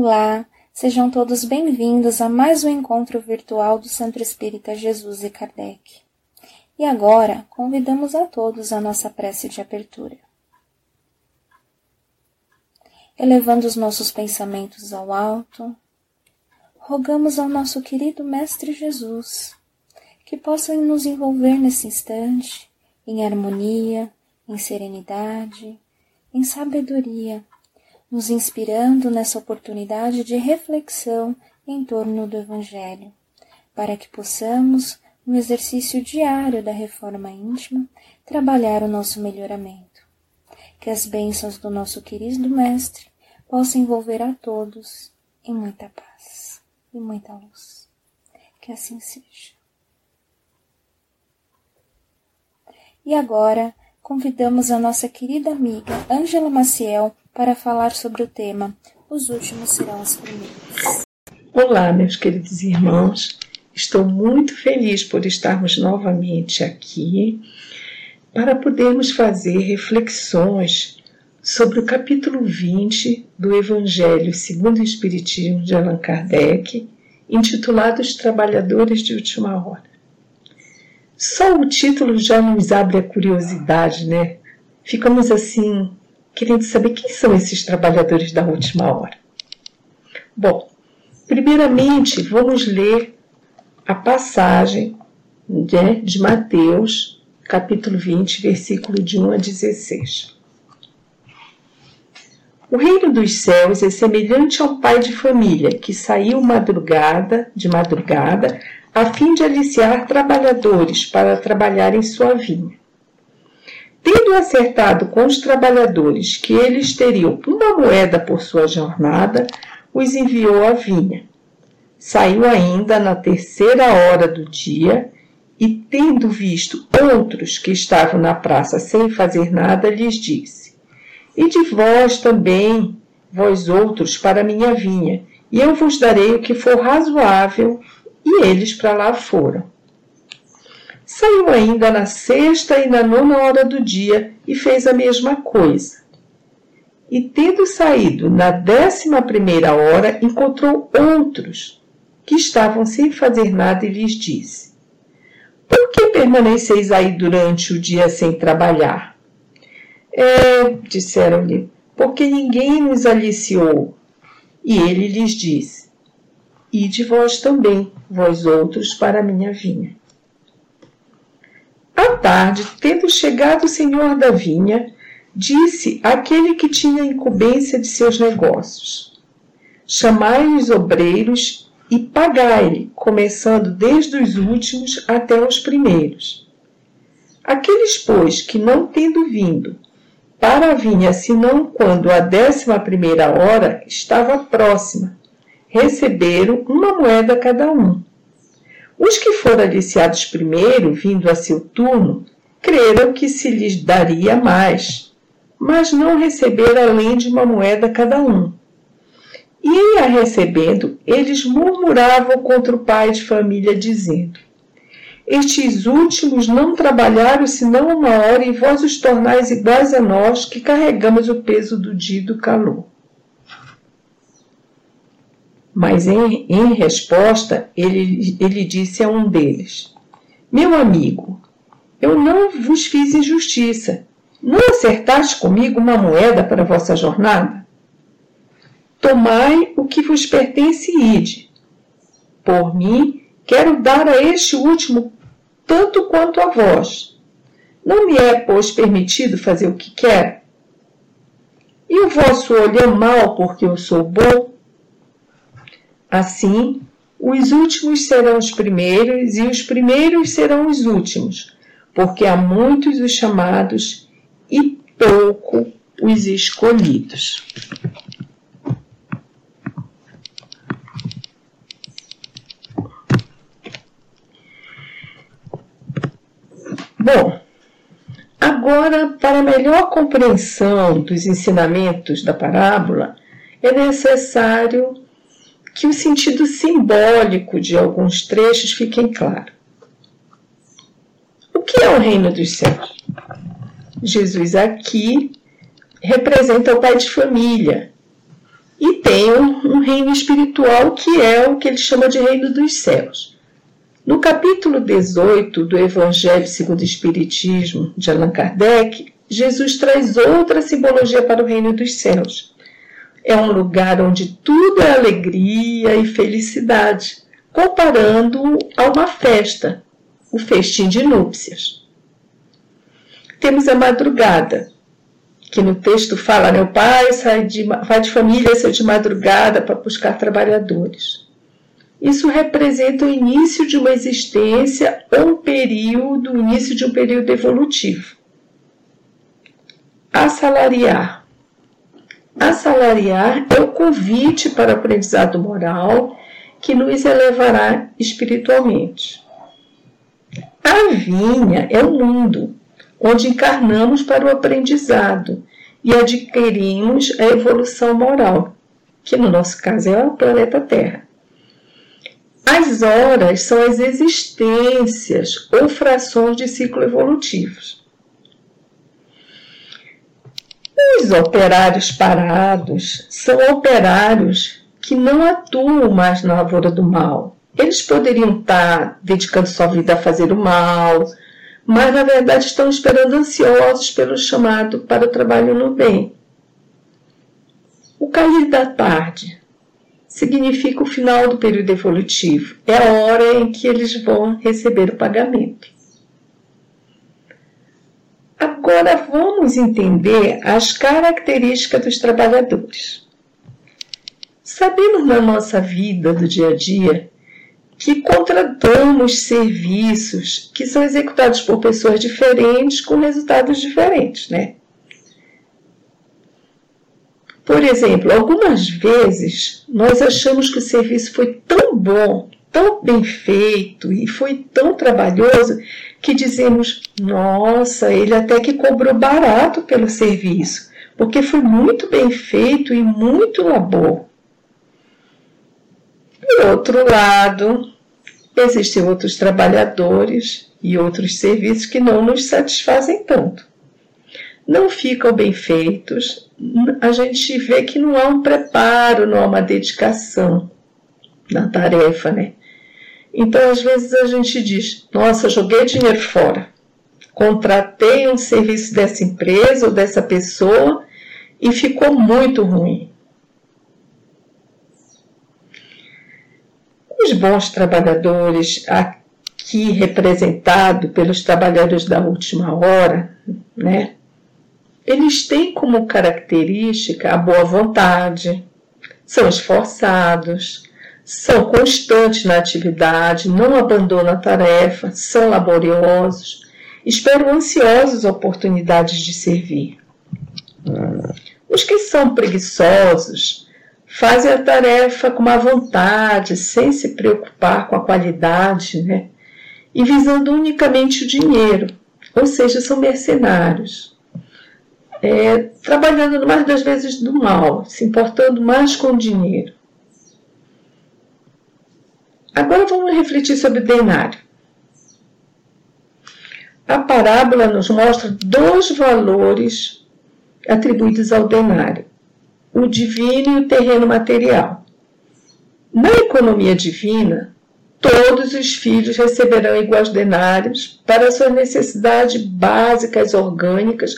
Olá, sejam todos bem-vindos a mais um encontro virtual do Centro Espírita Jesus e Kardec. E agora, convidamos a todos a nossa prece de abertura. Elevando os nossos pensamentos ao alto, rogamos ao nosso querido Mestre Jesus que possa nos envolver nesse instante em harmonia, em serenidade, em sabedoria nos inspirando nessa oportunidade de reflexão em torno do Evangelho, para que possamos, no exercício diário da reforma íntima, trabalhar o nosso melhoramento. Que as bênçãos do nosso querido Mestre possam envolver a todos em muita paz e muita luz. Que assim seja. E agora, convidamos a nossa querida amiga Ângela Maciel para falar sobre o tema Os últimos serão os primeiros. Olá, meus queridos irmãos. Estou muito feliz por estarmos novamente aqui para podermos fazer reflexões sobre o capítulo 20 do Evangelho segundo o Espiritismo de Allan Kardec, intitulado Os Trabalhadores de Última Hora. Só o título já nos abre a curiosidade, né? Ficamos assim querendo saber quem são esses trabalhadores da última hora. Bom, primeiramente vamos ler a passagem né, de Mateus, capítulo 20, versículo de 1 a 16. O reino dos céus é semelhante ao pai de família que saiu madrugada, de madrugada, a fim de aliciar trabalhadores para trabalhar em sua vinha. Tendo acertado com os trabalhadores que eles teriam uma moeda por sua jornada, os enviou à vinha. Saiu ainda na terceira hora do dia e, tendo visto outros que estavam na praça sem fazer nada, lhes disse: E de vós também, vós outros, para minha vinha, e eu vos darei o que for razoável. E eles para lá foram. Saiu ainda na sexta e na nona hora do dia e fez a mesma coisa. E tendo saído na décima primeira hora, encontrou outros que estavam sem fazer nada e lhes disse: Por que permaneceis aí durante o dia sem trabalhar? É, disseram-lhe, porque ninguém nos aliciou. E ele lhes disse: Ide vós também, vós outros, para a minha vinha. À tarde, tendo chegado o senhor da vinha, disse àquele que tinha incumbência de seus negócios: Chamai os obreiros e pagai-lhe, começando desde os últimos até os primeiros. Aqueles, pois, que não tendo vindo para a vinha senão quando a décima primeira hora estava próxima, receberam uma moeda cada um. Os que foram aliciados primeiro, vindo a seu turno, creram que se lhes daria mais, mas não receberam além de uma moeda cada um. E, a recebendo, eles murmuravam contra o pai de família, dizendo: Estes últimos não trabalharam senão uma hora, e vós os tornais iguais a nós, que carregamos o peso do dia e do calor. Mas em, em resposta, ele, ele disse a um deles: Meu amigo, eu não vos fiz injustiça. Não acertaste comigo uma moeda para a vossa jornada? Tomai o que vos pertence e ide. Por mim, quero dar a este último tanto quanto a vós. Não me é, pois, permitido fazer o que quero? E o vosso olho é mau porque eu sou bom? Assim, os últimos serão os primeiros e os primeiros serão os últimos, porque há muitos os chamados e pouco os escolhidos. Bom, agora, para melhor compreensão dos ensinamentos da parábola, é necessário que o sentido simbólico de alguns trechos fiquem claro. O que é o reino dos céus? Jesus aqui representa o pai de família e tem um, um reino espiritual que é o que ele chama de reino dos céus. No capítulo 18 do Evangelho segundo o Espiritismo de Allan Kardec, Jesus traz outra simbologia para o reino dos céus. É um lugar onde tudo é alegria e felicidade, comparando a uma festa, o festim de núpcias. Temos a madrugada, que no texto fala, o pai sai de, vai de família sai de madrugada para buscar trabalhadores. Isso representa o início de uma existência ou um período, o início de um período evolutivo. Assalariar. Assalariar é o convite para o aprendizado moral que nos elevará espiritualmente. A vinha é o mundo, onde encarnamos para o aprendizado e adquirimos a evolução moral, que no nosso caso é o planeta Terra. As horas são as existências ou frações de ciclo evolutivos. Os operários parados são operários que não atuam mais na lavoura do mal. Eles poderiam estar dedicando sua vida a fazer o mal, mas na verdade estão esperando ansiosos pelo chamado para o trabalho no bem. O cair da tarde significa o final do período evolutivo, é a hora em que eles vão receber o pagamento. Agora vamos entender as características dos trabalhadores. Sabemos na nossa vida do dia a dia que contratamos serviços que são executados por pessoas diferentes com resultados diferentes, né? Por exemplo, algumas vezes nós achamos que o serviço foi tão bom, tão bem feito e foi tão trabalhoso que dizemos: nossa, ele até que cobrou barato pelo serviço, porque foi muito bem feito e muito labor. Por outro lado, existem outros trabalhadores e outros serviços que não nos satisfazem tanto. Não ficam bem feitos, a gente vê que não há um preparo, não há uma dedicação na tarefa, né? Então, às vezes a gente diz: Nossa, joguei dinheiro fora, contratei um serviço dessa empresa ou dessa pessoa e ficou muito ruim. Os bons trabalhadores, aqui representado pelos trabalhadores da última hora, né? Eles têm como característica a boa vontade, são esforçados, são constantes na atividade, não abandonam a tarefa, são laboriosos, esperam ansiosos oportunidades de servir. Os que são preguiçosos fazem a tarefa com má vontade, sem se preocupar com a qualidade, né? E visando unicamente o dinheiro, ou seja, são mercenários. É, trabalhando mais das vezes do mal, se importando mais com o dinheiro. Agora vamos refletir sobre o denário. A parábola nos mostra dois valores atribuídos ao denário: o divino e o terreno material. Na economia divina, todos os filhos receberão iguais denários para suas necessidades básicas, orgânicas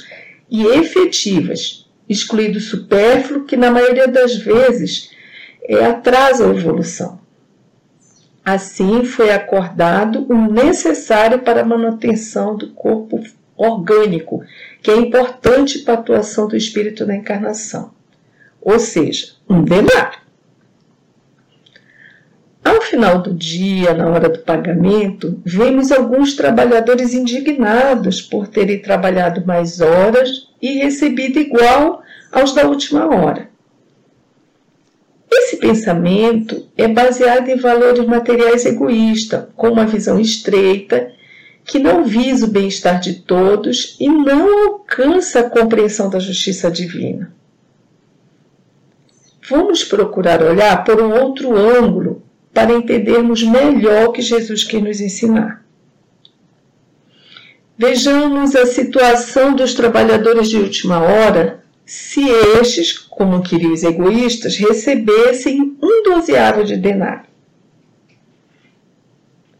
e efetivas, excluído o supérfluo, que na maioria das vezes é, atrasa a evolução. Assim, foi acordado o necessário para a manutenção do corpo orgânico, que é importante para a atuação do espírito na encarnação ou seja, um denário. Ao final do dia, na hora do pagamento, vemos alguns trabalhadores indignados por terem trabalhado mais horas e recebido igual aos da última hora. Esse pensamento é baseado em valores materiais egoístas, com uma visão estreita, que não visa o bem-estar de todos e não alcança a compreensão da justiça divina. Vamos procurar olhar por um outro ângulo para entendermos melhor o que Jesus quer nos ensinar. Vejamos a situação dos trabalhadores de última hora se estes, como queriam os egoístas, recebessem um dozeavo de denário.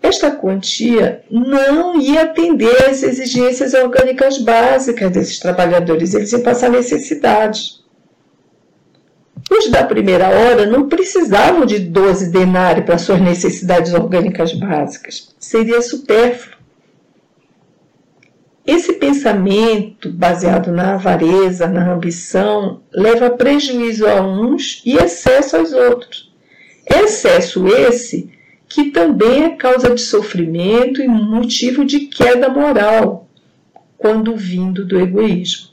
Esta quantia não ia atender às exigências orgânicas básicas desses trabalhadores, eles iam passar necessidade. Os da primeira hora não precisavam de 12 denários para suas necessidades orgânicas básicas, seria supérfluo. Esse pensamento baseado na avareza, na ambição, leva prejuízo a uns e excesso aos outros. Excesso esse que também é causa de sofrimento e motivo de queda moral, quando vindo do egoísmo.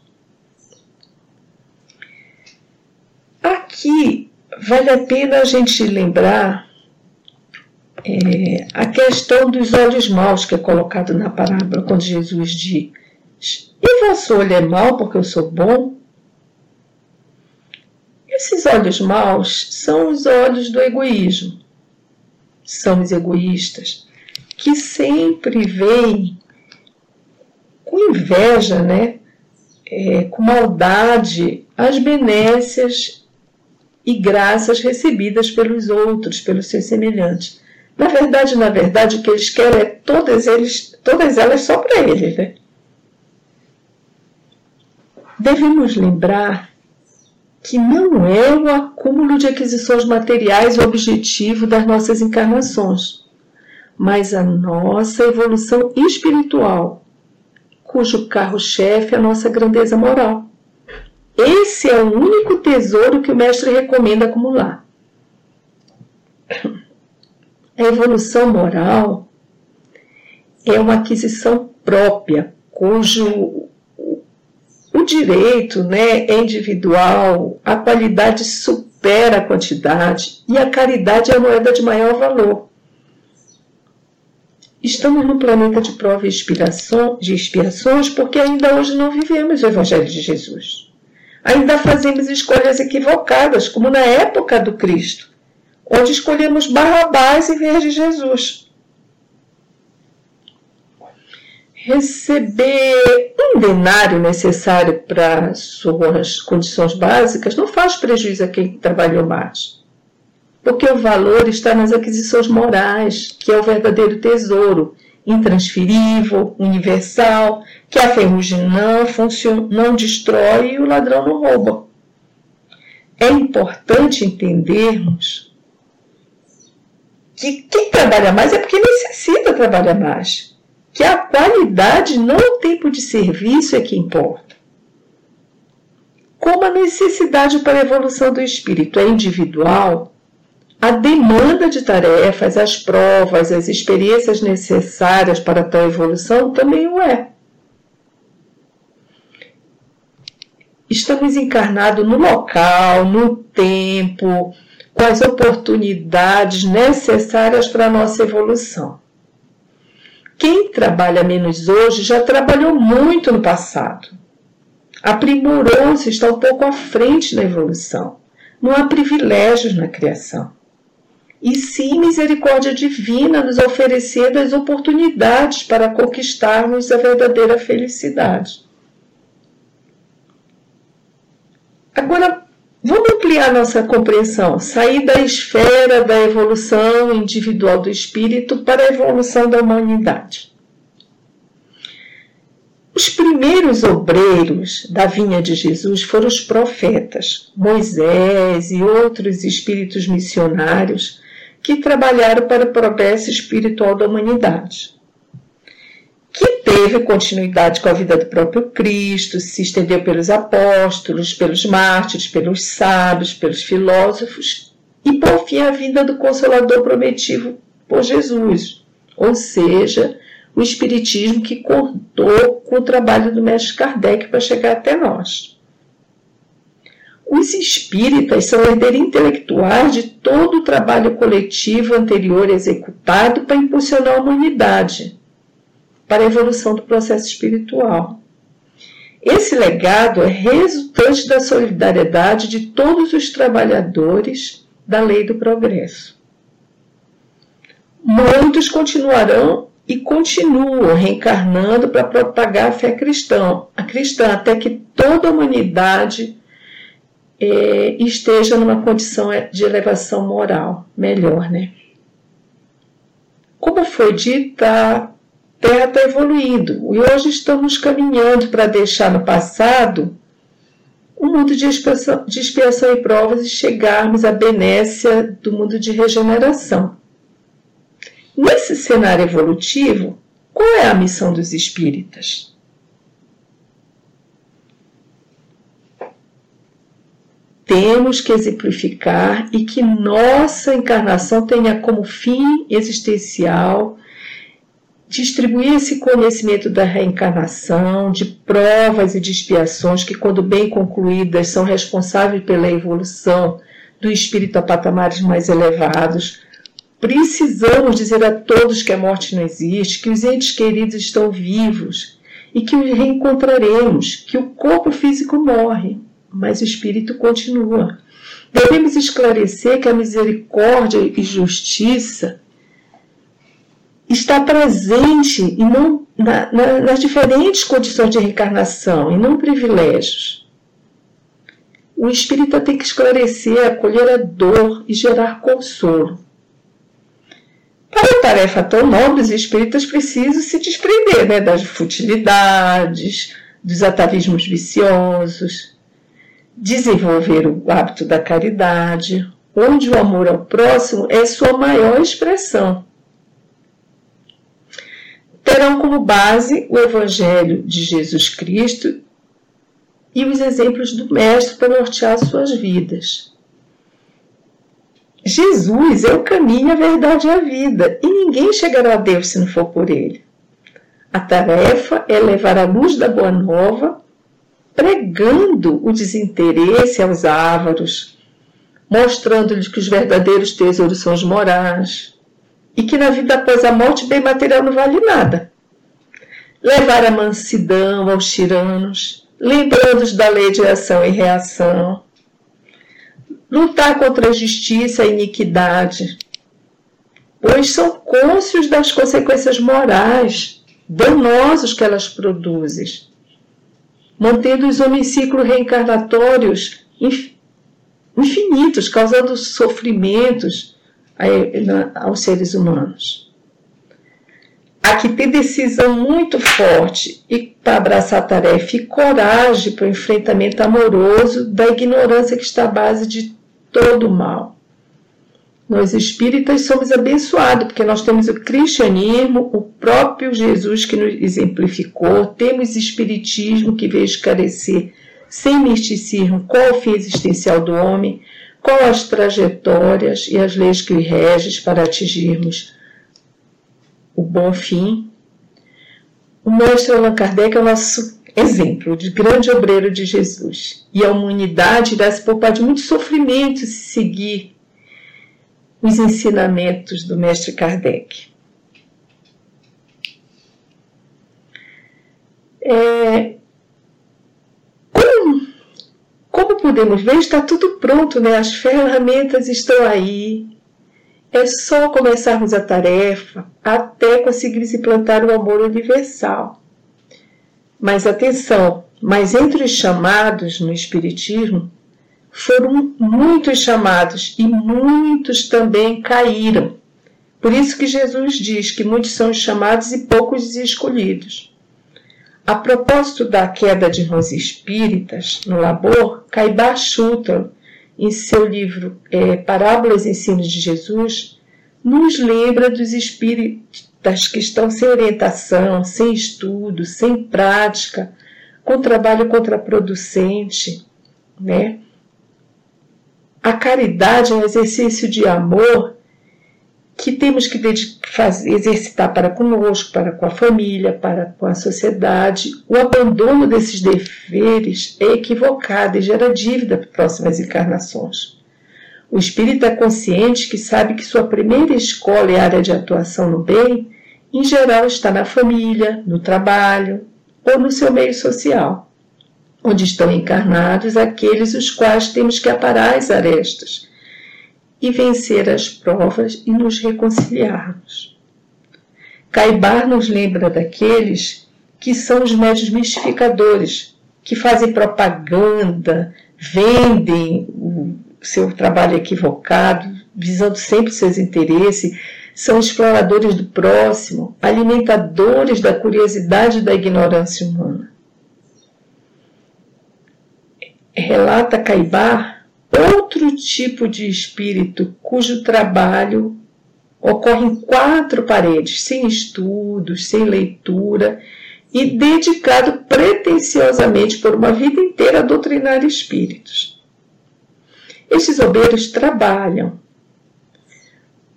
Aqui vale a pena a gente lembrar é, a questão dos olhos maus que é colocado na parábola, quando Jesus diz: E vosso olho é mau porque eu sou bom? Esses olhos maus são os olhos do egoísmo. São os egoístas que sempre veem com inveja, né? É, com maldade, as benécias e graças recebidas pelos outros, pelos seus semelhantes. Na verdade, na verdade, o que eles querem é todas, eles, todas elas só para eles. Né? Devemos lembrar que não é o acúmulo de aquisições materiais o objetivo das nossas encarnações, mas a nossa evolução espiritual, cujo carro-chefe é a nossa grandeza moral. Esse é o único tesouro que o mestre recomenda acumular. A evolução moral é uma aquisição própria, cujo o direito né, é individual, a qualidade supera a quantidade e a caridade é a moeda de maior valor. Estamos num planeta de prova e expiação, de expiações porque ainda hoje não vivemos o Evangelho de Jesus ainda fazemos escolhas equivocadas, como na época do Cristo, onde escolhemos Barrabás em vez de Jesus. Receber um denário necessário para suas condições básicas não faz prejuízo a quem trabalhou mais. Porque o valor está nas aquisições morais, que é o verdadeiro tesouro, intransferível, universal, que a ferrugem não, funciona, não destrói e o ladrão não rouba. É importante entendermos que quem trabalha mais é porque necessita trabalhar mais. Que a qualidade, não o tempo de serviço é que importa. Como a necessidade para a evolução do espírito é individual, a demanda de tarefas, as provas, as experiências necessárias para tal evolução também o é. estamos encarnados no local, no tempo, com as oportunidades necessárias para a nossa evolução. Quem trabalha menos hoje já trabalhou muito no passado. Aprimorou-se, está um pouco à frente na evolução. Não há privilégios na criação. E sim misericórdia divina nos oferecendo as oportunidades para conquistarmos a verdadeira felicidade. Agora, vamos ampliar nossa compreensão, sair da esfera da evolução individual do espírito para a evolução da humanidade. Os primeiros obreiros da vinha de Jesus foram os profetas, Moisés e outros espíritos missionários que trabalharam para o progresso espiritual da humanidade teve continuidade com a vida do próprio Cristo, se estendeu pelos apóstolos, pelos mártires, pelos sábios, pelos filósofos e por fim a vinda do Consolador prometido por Jesus, ou seja, o Espiritismo que contou com o trabalho do Mestre Kardec para chegar até nós. Os espíritas são herdeiros intelectuais de todo o trabalho coletivo anterior executado para impulsionar a humanidade para a evolução do processo espiritual. Esse legado é resultante da solidariedade de todos os trabalhadores da lei do progresso. Muitos continuarão e continuam reencarnando para propagar a fé cristã, a cristã, até que toda a humanidade é, esteja numa condição de elevação moral melhor, né? Como foi dito, a Terra está evoluindo e hoje estamos caminhando para deixar no passado um mundo de expiação, de expiação e provas e chegarmos à benécia do mundo de regeneração. Nesse cenário evolutivo, qual é a missão dos espíritas? Temos que exemplificar e que nossa encarnação tenha como fim existencial distribuir esse conhecimento da reencarnação, de provas e de expiações que, quando bem concluídas, são responsáveis pela evolução do espírito a patamares mais elevados. Precisamos dizer a todos que a morte não existe, que os entes queridos estão vivos e que os reencontraremos, que o corpo físico morre, mas o espírito continua. Devemos esclarecer que a misericórdia e justiça está presente e não na, na, nas diferentes condições de reencarnação e não privilégios. O espírita tem que esclarecer, acolher a dor e gerar consolo. Para a tarefa tão nobre, os espíritas precisam se desprender né, das futilidades, dos atavismos viciosos, desenvolver o hábito da caridade, onde o amor ao próximo é sua maior expressão terão como base o Evangelho de Jesus Cristo e os exemplos do Mestre para nortear suas vidas. Jesus é o caminho, a verdade e a vida, e ninguém chegará a Deus se não for por ele. A tarefa é levar a luz da Boa Nova, pregando o desinteresse aos ávaros, mostrando-lhes que os verdadeiros tesouros são os morais, e que na vida após a morte bem material não vale nada. Levar a mansidão aos tiranos, lembrando-os da lei de ação e reação. Lutar contra a justiça e a iniquidade, pois são cônscios das consequências morais danosos que elas produzem, mantendo os homicídios reencarnatórios infinitos, causando sofrimentos aos seres humanos. Há que ter decisão muito forte e para abraçar a tarefa e coragem para o enfrentamento amoroso da ignorância que está à base de todo o mal. Nós espíritas somos abençoados, porque nós temos o cristianismo, o próprio Jesus que nos exemplificou, temos espiritismo que veio esclarecer sem misticismo qual o fim existencial do homem, qual as trajetórias e as leis que regem para atingirmos o bom fim. O mestre Allan Kardec é o nosso exemplo de grande obreiro de Jesus. E a humanidade irá se poupar de muito sofrimento se seguir os ensinamentos do mestre Kardec. É, Como podemos ver, está tudo pronto, né? As ferramentas estão aí. É só começarmos a tarefa até conseguir se plantar o amor universal. Mas atenção, mas entre os chamados no Espiritismo, foram muitos chamados e muitos também caíram. Por isso que Jesus diz que muitos são os chamados e poucos os escolhidos. A propósito da queda de irmãos espíritas no labor, Caibá Schutter, em seu livro é, Parábolas e Ensinos de Jesus, nos lembra dos espíritas que estão sem orientação, sem estudo, sem prática, com trabalho contraproducente, né? A caridade é um exercício de amor que temos que fazer, exercitar para conosco, para com a família, para com a sociedade. O abandono desses deveres é equivocado e gera dívida para próximas encarnações. O espírito é consciente que sabe que sua primeira escola e área de atuação no bem, em geral, está na família, no trabalho ou no seu meio social, onde estão encarnados aqueles os quais temos que aparar as arestas e vencer as provas e nos reconciliarmos. Caibar nos lembra daqueles que são os médios mistificadores, que fazem propaganda, vendem o seu trabalho equivocado, visando sempre seus interesses, são exploradores do próximo, alimentadores da curiosidade e da ignorância humana. Relata Caibar outro tipo de espírito cujo trabalho ocorre em quatro paredes, sem estudos, sem leitura e dedicado pretensiosamente por uma vida inteira a doutrinar espíritos. Estes obreiros trabalham,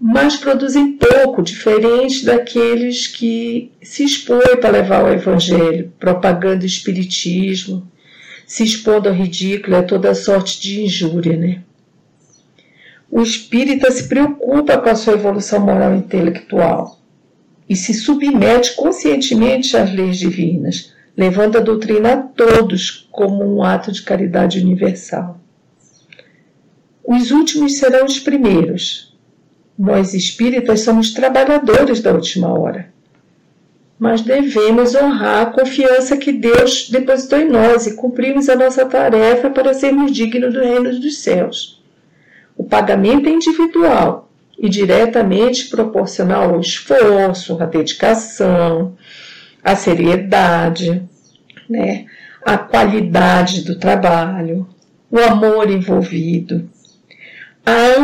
mas produzem pouco, diferente daqueles que se expõem para levar o evangelho, propagando o espiritismo, se expondo ao ridículo e a toda sorte de injúria, né? O espírita se preocupa com a sua evolução moral e intelectual e se submete conscientemente às leis divinas, levando a doutrina a todos como um ato de caridade universal. Os últimos serão os primeiros. Nós espíritas somos trabalhadores da última hora. Mas devemos honrar a confiança que Deus depositou em nós e cumprirmos a nossa tarefa para sermos dignos do reino dos céus. O pagamento é individual, e diretamente proporcional ao esforço, à dedicação, à seriedade, né? à qualidade do trabalho, o amor envolvido, a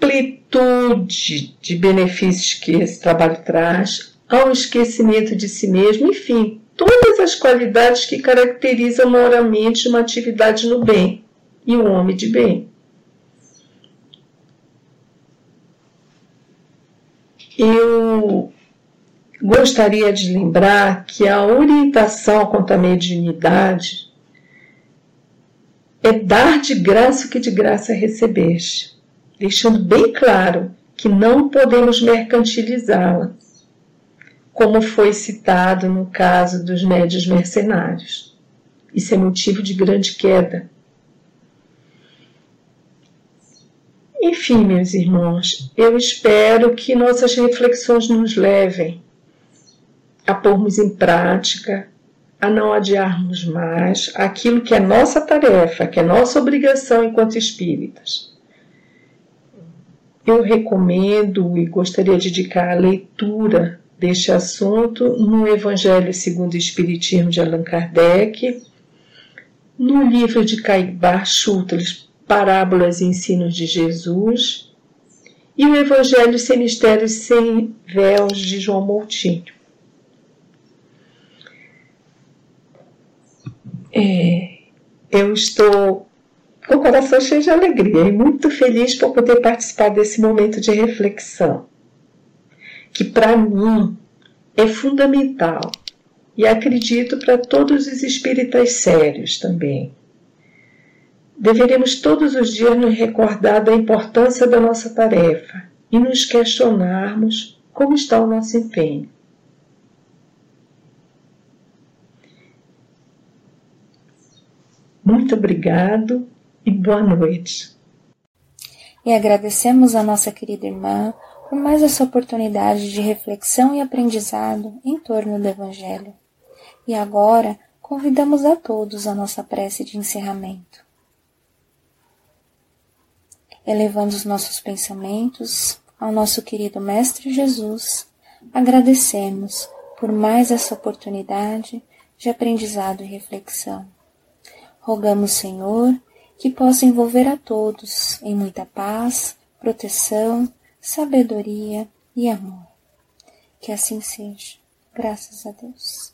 amplitude de benefícios que esse trabalho traz, ao esquecimento de si mesmo, enfim, todas as qualidades que caracterizam moralmente uma atividade no bem e um homem de bem. eu gostaria de lembrar que a orientação quanto à mediunidade é dar de graça o que de graça recebeste, deixando bem claro que não podemos mercantilizá-la, como foi citado no caso dos médios mercenários. Isso é motivo de grande queda Enfim, meus irmãos, eu espero que nossas reflexões nos levem a pormos em prática, a não adiarmos mais aquilo que é nossa tarefa, que é nossa obrigação enquanto espíritas. Eu recomendo e gostaria de dedicar a leitura deste assunto no Evangelho segundo o Espiritismo de Allan Kardec, no livro de Caibar Schutles, Parábolas e Ensinos de Jesus e o Evangelho sem mistérios sem véus de João Moutinho. É, eu estou com o coração cheio de alegria e muito feliz por poder participar desse momento de reflexão, que para mim é fundamental e acredito para todos os espíritas sérios também deveremos todos os dias nos recordar da importância da nossa tarefa e nos questionarmos como está o nosso empenho. Muito obrigado e boa noite. E agradecemos a nossa querida irmã por mais essa oportunidade de reflexão e aprendizado em torno do Evangelho. E agora convidamos a todos a nossa prece de encerramento elevando os nossos pensamentos ao nosso querido Mestre Jesus, agradecemos por mais essa oportunidade de aprendizado e reflexão. Rogamos, Senhor, que possa envolver a todos em muita paz, proteção, sabedoria e amor. Que assim seja. Graças a Deus.